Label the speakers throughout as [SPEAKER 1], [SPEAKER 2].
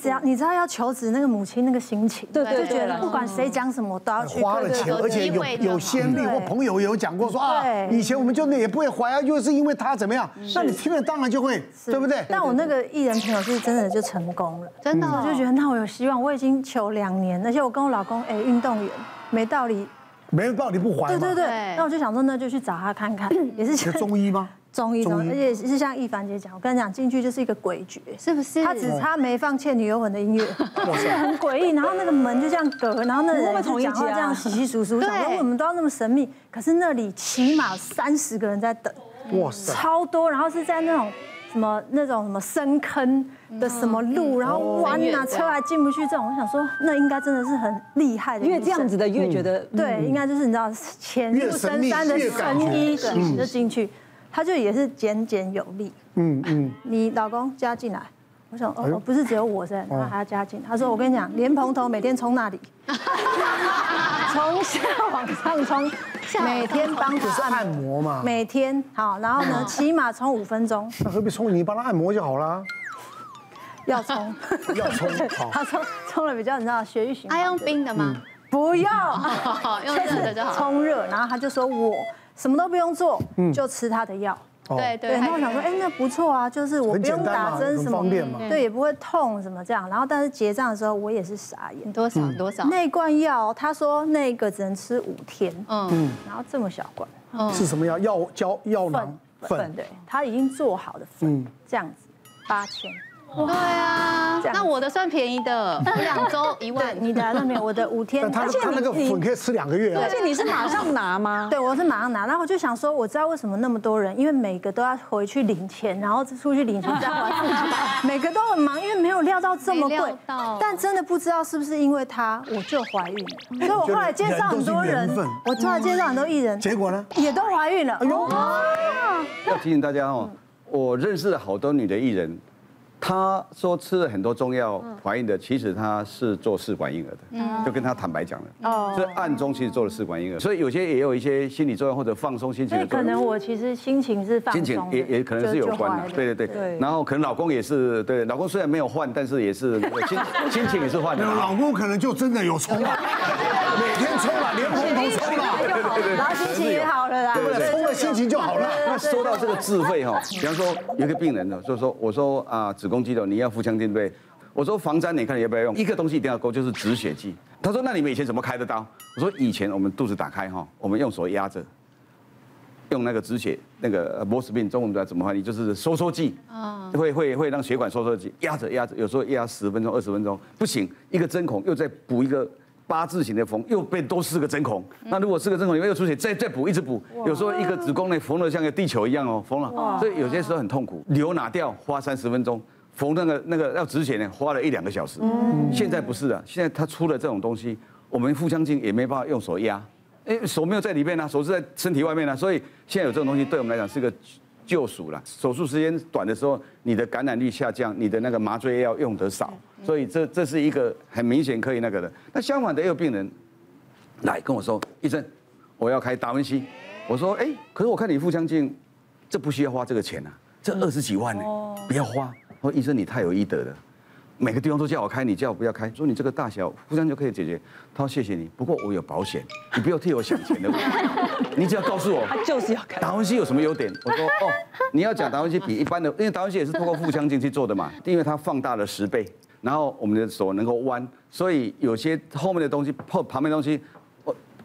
[SPEAKER 1] 只要你知道要求职那个母亲那个心情，
[SPEAKER 2] 对对对
[SPEAKER 1] 就觉得不管谁讲什么我都要去。
[SPEAKER 3] 花了钱，而且有有先例，我朋友也有讲过说啊，以前我们就那也不会怀啊，又是因为他怎么样？那你听了当然就会，对不对？
[SPEAKER 1] 但我那个艺人朋友是真的就成功了，
[SPEAKER 4] 真的，
[SPEAKER 1] 我就觉得那我有希望。我已经求两年，而且我跟我老公哎，运动员没道理，
[SPEAKER 3] 没道理不怀。
[SPEAKER 1] 对对对，那我就想说那就去找他看看，也是
[SPEAKER 3] 中医吗？
[SPEAKER 1] 中医，中医，而且是像易凡姐讲，我跟你讲，进去就是一个诡谲，是不是？他只差没放《倩女幽魂》的音乐，是很诡异。然后那个门就这样隔，然后那人就讲话这样稀稀疏疏，想说我们都要那么神秘。可是那里起码三十个人在等，哇塞，超多。然后是在那种什么那种什么深坑的什么路，然后弯啊，车还进不去这种。我想说，那应该真的是很厉害的，
[SPEAKER 2] 因为这样子的越觉得
[SPEAKER 1] 对，应该就是你知道潜入深山的神医，对，就进去。他就也是简简有力，嗯嗯，你老公加进来，我想哦，不是只有我在，他还要加进。他说我跟你讲，莲蓬头每天冲那里，从下往上冲，每天帮他
[SPEAKER 3] 按摩嘛，
[SPEAKER 1] 每天好，然后呢，起码冲五分钟。
[SPEAKER 3] 那何必冲？你帮他按摩就好了。
[SPEAKER 1] 要冲，
[SPEAKER 3] 要冲，好。
[SPEAKER 1] 他冲冲了比较你知道血液循环。
[SPEAKER 4] 他用冰的吗？
[SPEAKER 1] 不要，
[SPEAKER 4] 用热的就好。
[SPEAKER 1] 冲热，然后他就说我。什么都不用做，就吃他的药。
[SPEAKER 4] 对对。
[SPEAKER 1] 然后我想说，哎，那不错啊，就是我不用打针什么，对，也不会痛什么这样。然后但是结账的时候，我也是傻眼。
[SPEAKER 4] 多少多少？
[SPEAKER 1] 那罐药，他说那个只能吃五天。嗯。然后这么小罐。
[SPEAKER 3] 是什么药？药胶药囊粉。
[SPEAKER 1] 对，他已经做好的粉，这样子，八千。
[SPEAKER 4] 对啊，那我的算便宜的，我两周 一万，
[SPEAKER 1] 你的那边我的五天，
[SPEAKER 3] 他他那个粉可以吃两个月，
[SPEAKER 2] 而且你是马上拿吗？
[SPEAKER 1] 对，我是马上拿，然后我就想说，我知道为什么那么多人，因为每个都要回去领钱，然后出去领钱再回来，每个都很忙，因为没有料到这么贵，但真的不知道是不是因为他我就怀孕了，所以我后来介绍很多人，我后来介绍很多艺人，
[SPEAKER 3] 结果呢？
[SPEAKER 1] 也都怀孕了。哎呦，
[SPEAKER 5] 要提醒大家哦，我认识了好多女的艺人。他说吃了很多中药怀孕的，其实他是做试管婴儿的，就跟他坦白讲了。哦，所以暗中其实做了试管婴儿，所以有些也有一些心理作用或者放松心情的作用。
[SPEAKER 1] 可能我其实心情是放松，心情
[SPEAKER 5] 也也可能是有关的。对对对。然后可能老公也是，对，老公虽然没有换，但是也是心心情也是换的。
[SPEAKER 3] 老公可能就真的有冲了，每天冲了，连红都冲了，
[SPEAKER 1] 对对对，然后心情也好了啦，
[SPEAKER 3] 对不对？就好了。
[SPEAKER 5] 那说到这个智慧哈，比方说有个病人呢，就是说我说啊子宫肌瘤，你要腹腔镜对？我说防粘，你看你要不要用？一个东西一定要够，就是止血剂。他说那你们以前怎么开的刀？我说以前我们肚子打开哈，我们用手压着，用那个止血那个摩斯病，中文不知道怎么翻译，就是收缩剂啊，会会会让血管收缩剂压着压着，有时候压十分钟二十分钟不行，一个针孔又再补一个八字形的缝，又变多四个针孔。那如果四个针孔里面又出血，再再补一直补，有时候一个子宫内缝的像个地球一样哦，缝了，所以有些时候很痛苦，瘤拿掉花三十分钟。缝那个那个要止血呢，花了一两个小时。嗯，现在不是了，现在他出了这种东西，我们腹腔镜也没办法用手压，哎，手没有在里面呢，手是在身体外面呢，所以现在有这种东西，对我们来讲是个救赎了。手术时间短的时候，你的感染率下降，你的那个麻醉药用得少，所以这这是一个很明显可以那个的。那相反的，也有病人来跟我说，医生，我要开达文西，我说，哎，可是我看你腹腔镜，这不需要花这个钱啊，这二十几万呢，不要花。我说医生，你太有医德了，每个地方都叫我开，你叫我不要开。说你这个大小互相就可以解决。他说谢谢你，不过我有保险，你不要替我想钱的问题，你只要告诉我，
[SPEAKER 2] 他就是要开。
[SPEAKER 5] 达文西有什么优点？我说哦，你要讲达文西比一般的，因为达文西也是通过腹腔镜去做的嘛，因为它放大了十倍，然后我们的手能够弯，所以有些后面的东西后旁边的东西。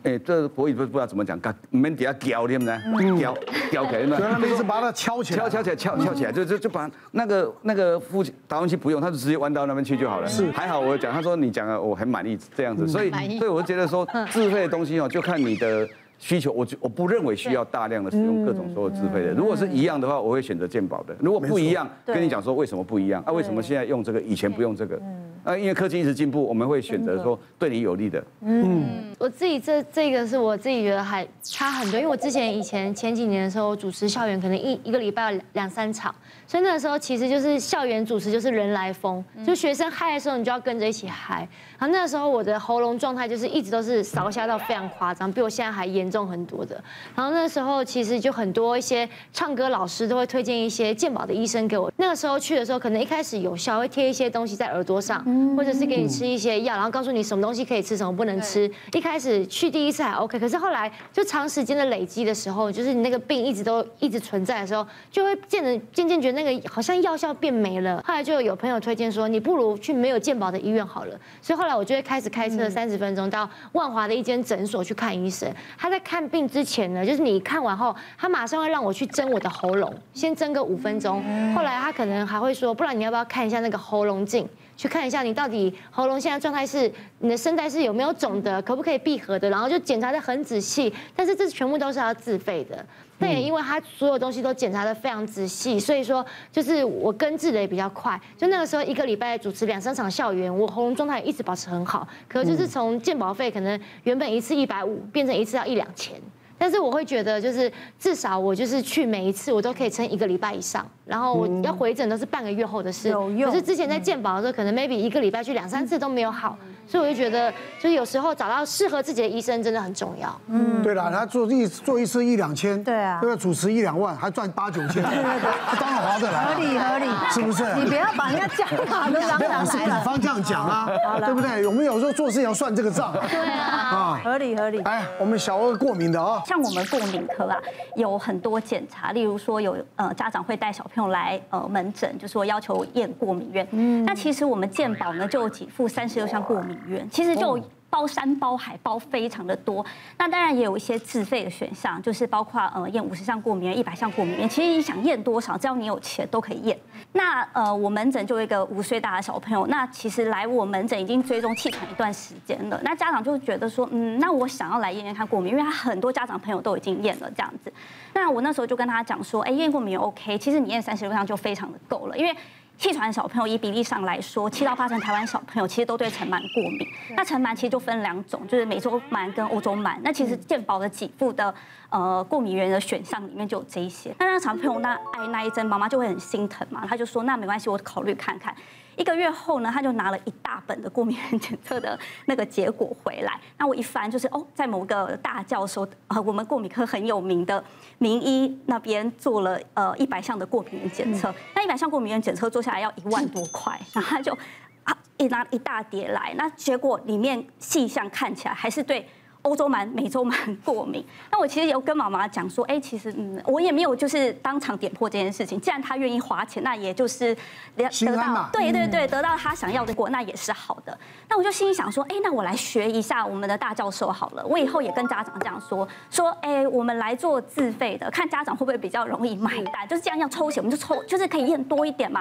[SPEAKER 5] 哎，这国语不不知道怎么讲，你们底下吊对不对？吊吊起来，
[SPEAKER 3] 所以他们一直把它敲起来，
[SPEAKER 5] 敲敲起来，敲敲起来，就就就把那个那个腹达文器不用，他就直接弯到那边去就好了。是，还好我讲，他说你讲了，我很满意这样子，所以所以我就觉得说自费的东西哦，就看你的需求，我我不认为需要大量的使用各种所有自费的。如果是一样的话，我会选择健保的。如果不一样，跟你讲说为什么不一样？啊，为什么现在用这个，以前不用这个？呃，因为科技一直进步，我们会选择说对你有利的。嗯，
[SPEAKER 6] 我自己这这个是我自己觉得还差很多，因为我之前以前前几年的时候主持校园，可能一一个礼拜两两三场。所以那个时候其实就是校园主持，就是人来疯，就学生嗨的时候，你就要跟着一起嗨。然后那个时候我的喉咙状态就是一直都是烧瞎到非常夸张，比我现在还严重很多的。然后那时候其实就很多一些唱歌老师都会推荐一些健保的医生给我。那个时候去的时候，可能一开始有效，会贴一些东西在耳朵上，或者是给你吃一些药，然后告诉你什么东西可以吃，什么不能吃。一开始去第一次还 OK，可是后来就长时间的累积的时候，就是你那个病一直都一直存在的时候，就会渐渐渐渐觉得那个好像药效变没了。后来就有朋友推荐说，你不如去没有健保的医院好了。所以后来我就会开始开车三十分钟到万华的一间诊所去看医生。他在看病之前呢，就是你看完后，他马上会让我去蒸我的喉咙，先蒸个五分钟。后来他可能还会说，不然你要不要看一下那个喉咙镜？去看一下你到底喉咙现在状态是，你的声带是有没有肿的，可不可以闭合的，然后就检查的很仔细。但是这全部都是要自费的。但也因为他所有东西都检查的非常仔细，所以说就是我根治的也比较快。就那个时候一个礼拜主持两三场校园，我喉咙状态一直保持很好。可就是从健保费可能原本一次一百五变成一次要一两千。但是我会觉得，就是至少我就是去每一次，我都可以撑一个礼拜以上。然后我要回诊都是半个月后的事。有用。可是之前在健保的时候，可能 maybe 一个礼拜去两三次都没有好。所以我就觉得，就是有时候找到适合自己的医生真的很重要。
[SPEAKER 3] 嗯，对了，他做一做一次一两千，对啊，对吧？主持一两万，还赚八九千，对对对，当然划得来。
[SPEAKER 1] 合理合理，
[SPEAKER 3] 是不是？
[SPEAKER 1] 你不要把人家讲法都嚷嚷
[SPEAKER 3] 是比方这样讲啊，对不对？我们有时候做事要算这个账。
[SPEAKER 6] 对啊。啊，
[SPEAKER 1] 合理合理。
[SPEAKER 3] 哎，我们小儿过敏的啊，
[SPEAKER 7] 像我们过敏科啊，有很多检查，例如说有呃家长会带小朋友来呃门诊，就说要求验过敏源。嗯。那其实我们健保呢就有给付三十六项过敏原，其实就。包山包海包非常的多，那当然也有一些自费的选项，就是包括呃验五十项过敏原、一百项过敏原，其实你想验多少，只要你有钱都可以验。那呃我门诊就有一个五岁大的小朋友，那其实来我门诊已经追踪气喘一段时间了，那家长就觉得说，嗯，那我想要来验验看过敏，因为他很多家长朋友都已经验了这样子。那我那时候就跟他讲说，哎，验过敏原 OK，其实你验三十六项就非常的够了，因为。气喘小朋友以比例上来说，七到八成台湾小朋友其实都对尘螨过敏。那尘螨其实就分两种，就是美洲螨跟欧洲螨。那其实健保的给付的呃过敏源的选项里面就有这一些。那让小朋友那挨那一针，妈妈就会很心疼嘛，他就说那没关系，我考虑看看。一个月后呢，他就拿了一大本的过敏原检测的那个结果回来。那我一翻，就是哦，在某个大教授呃，我们过敏科很有名的名医那边做了呃一百项的过敏原检测。那一百项过敏原检测做下来要一万多块，然后他就啊一拿一大叠来，那结果里面细项看起来还是对。欧洲蛮、美洲蛮过敏，那我其实有跟妈妈讲说，哎，其实嗯，我也没有就是当场点破这件事情。既然他愿意花钱，那也就是得到，对对对，得到他想要的果，那也是好的。那我就心里想说，哎，那我来学一下我们的大教授好了。我以后也跟家长这样说，说，哎，我们来做自费的，看家长会不会比较容易买单。就是既然要抽血，我们就抽，就是可以验多一点嘛。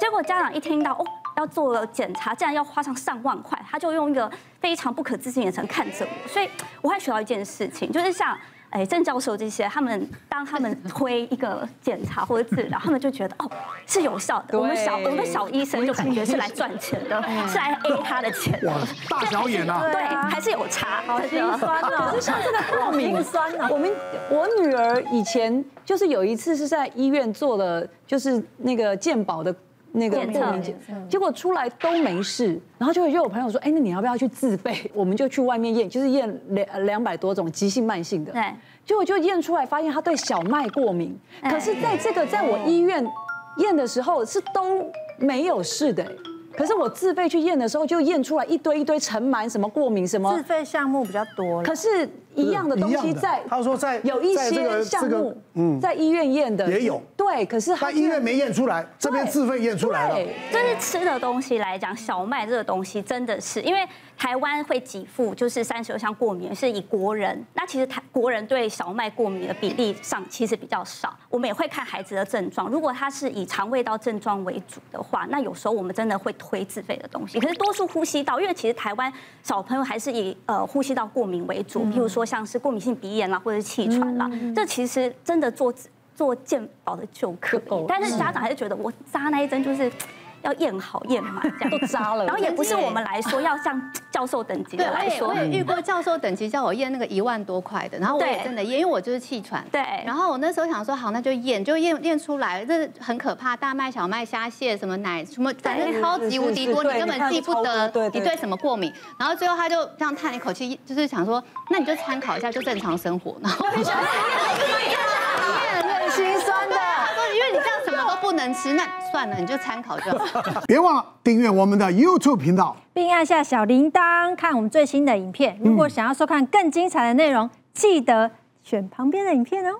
[SPEAKER 7] 结果家长一听到哦，要做了检查，竟然要花上上万块，他就用一个非常不可置信的眼神看着我。所以我还学到一件事情，就是像哎郑教授这些，他们当他们推一个检查 或者治疗，他们就觉得哦是有效的。我们小我们小医生就感觉是来赚钱的，是来 A 他的钱的。
[SPEAKER 3] 大小眼啊，
[SPEAKER 7] 对，还是有差。
[SPEAKER 1] 好心酸啊！
[SPEAKER 2] 可是像这个过敏酸啊，我们我女儿以前就是有一次是在医院做了，就是那个健保的。那个过敏检，结果出来都没事，然后就就有朋友说，哎，那你要不要去自费？我们就去外面验，就是验两两百多种急性慢性的，对，结果就验出来发现他对小麦过敏，可是在这个在我医院验的时候是都没有事的。可是我自费去验的时候，就验出来一堆一堆尘螨，什么过敏什么。
[SPEAKER 1] 自费项目比较多。
[SPEAKER 2] 可是，一样的东西在。
[SPEAKER 3] 他说在
[SPEAKER 2] 有一些项目，嗯，在医院验的
[SPEAKER 3] 也有。
[SPEAKER 2] 对，可是他
[SPEAKER 3] 医院没验出来，这边自费验出来了。
[SPEAKER 7] 就是吃的东西来讲，小麦这个东西真的是因为。台湾会给付，就是三十六项过敏是以国人。那其实台国人对小麦过敏的比例上其实比较少。我们也会看孩子的症状，如果他是以肠胃道症状为主的话，那有时候我们真的会推自费的东西。可是多数呼吸道，因为其实台湾小朋友还是以呃呼吸道过敏为主，譬如说像是过敏性鼻炎啦，或者是气喘啦，这其实真的做做健保的就可以。但是家长还是觉得我扎那一针就是。要验好验满这样
[SPEAKER 2] 都扎了。
[SPEAKER 7] 然后也不是我们来说要像教授等级的来说，
[SPEAKER 4] 我也遇过教授等级叫我验那个一万多块的，然后我也真的验，因为我就是气喘。
[SPEAKER 7] 对。
[SPEAKER 4] 然后我那时候想说好，那就验，就验验出来，这是很可怕，大麦、小麦、虾蟹什么奶什么，反正超级无敌多，你根本记不得你对什么过敏。然后最后他就这样叹一口气，就是想说，那你就参考一下，就正常生活。然后。
[SPEAKER 1] 心酸的，
[SPEAKER 4] 他说，因为你这样什么都不能吃，那算了，你就参考就好。
[SPEAKER 3] 别忘了订阅我们的 YouTube 频道，
[SPEAKER 1] 并按下小铃铛看我们最新的影片。如果想要收看更精彩的内容，记得选旁边的影片哦。